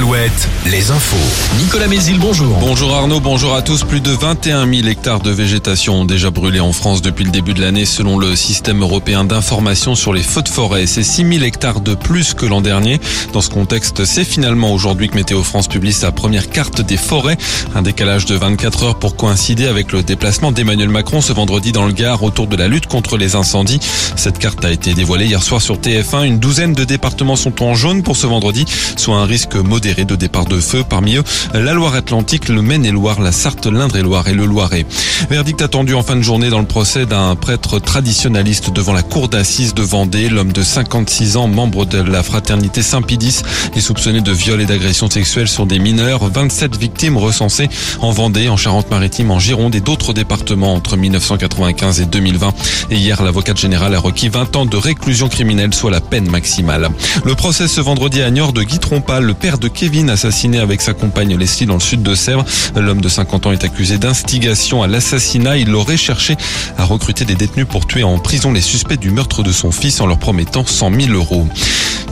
Mohamed, les infos. Nicolas Mézil, bonjour. Bonjour Arnaud, bonjour à tous. Plus de 21 000 hectares de végétation ont déjà brûlé en France depuis le début de l'année selon le système européen d'information sur les feux de forêt. C'est 6 000 hectares de plus que l'an dernier. Dans ce contexte, c'est finalement aujourd'hui que Météo France publie sa première carte des forêts. Un décalage de 24 heures pour coïncider avec le déplacement d'Emmanuel Macron ce vendredi dans le Gard autour de la lutte contre les incendies. Cette carte a été dévoilée hier soir sur TF1. Une douzaine de départements sont en jaune pour ce vendredi, soit un risque modéré de départ de feu. Parmi eux, la Loire-Atlantique, le Maine-et-Loire, la Sarthe, l'Indre-et-Loire et le Loiret. Verdict attendu en fin de journée dans le procès d'un prêtre traditionnaliste devant la cour d'assises de Vendée. L'homme de 56 ans, membre de la fraternité Saint-Pidis, est soupçonné de viol et d'agression sexuelle sur des mineurs. 27 victimes recensées en Vendée, en Charente-Maritime, en Gironde et d'autres départements entre 1995 et 2020. Et hier, l'avocate générale a requis 20 ans de réclusion criminelle, soit la peine maximale. Le procès ce vendredi à Niort de Guy Trompa, le père de Kevin assassiné avec sa compagne Leslie dans le sud de Sèvres. L'homme de 50 ans est accusé d'instigation à l'assassinat. Il aurait cherché à recruter des détenus pour tuer en prison les suspects du meurtre de son fils en leur promettant 100 000 euros.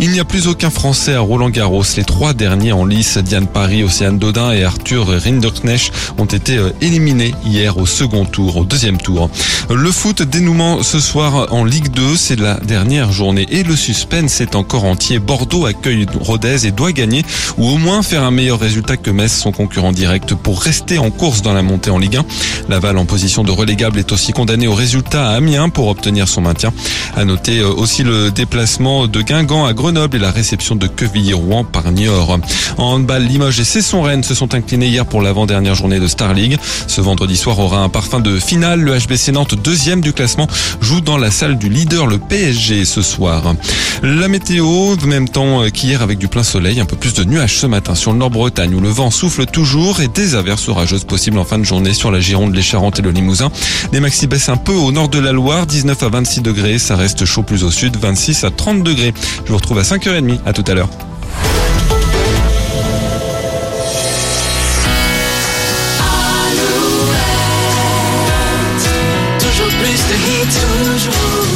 Il n'y a plus aucun Français à Roland Garros. Les trois derniers en lice, Diane Paris, Océane Dodin et Arthur Rinderknecht, ont été euh, éliminés hier au second tour, au deuxième tour. Le foot dénouement ce soir en Ligue 2, c'est la dernière journée et le suspense est encore entier. Bordeaux accueille Rodez et doit gagner ou au moins faire un meilleur résultat que Metz, son concurrent direct, pour rester en course dans la montée en Ligue 1. Laval en position de relégable est aussi condamné au résultat à Amiens pour obtenir son maintien. À noter euh, aussi le déplacement de Guingamp à Grenoble et la réception de Quevilly-Rouen par Niort. En handball, Limoges et Cesson-Rennes se sont inclinés hier pour l'avant-dernière journée de Star League. Ce vendredi soir aura un parfum de finale. Le HBC Nantes, deuxième du classement, joue dans la salle du leader, le PSG, ce soir. La météo, même temps qu'hier avec du plein soleil, un peu plus de nuages ce matin sur le Nord-Bretagne où le vent souffle toujours et des averses orageuses possibles en fin de journée sur la Gironde, les Charentes et le Limousin. Les maxi baissent un peu au nord de la Loire, 19 à 26 degrés, ça reste chaud plus au sud, 26 à 30 degrés. Je vous retrouve retrouve à 5h30. À tout à l'heure. Toujours plus de hits, toujours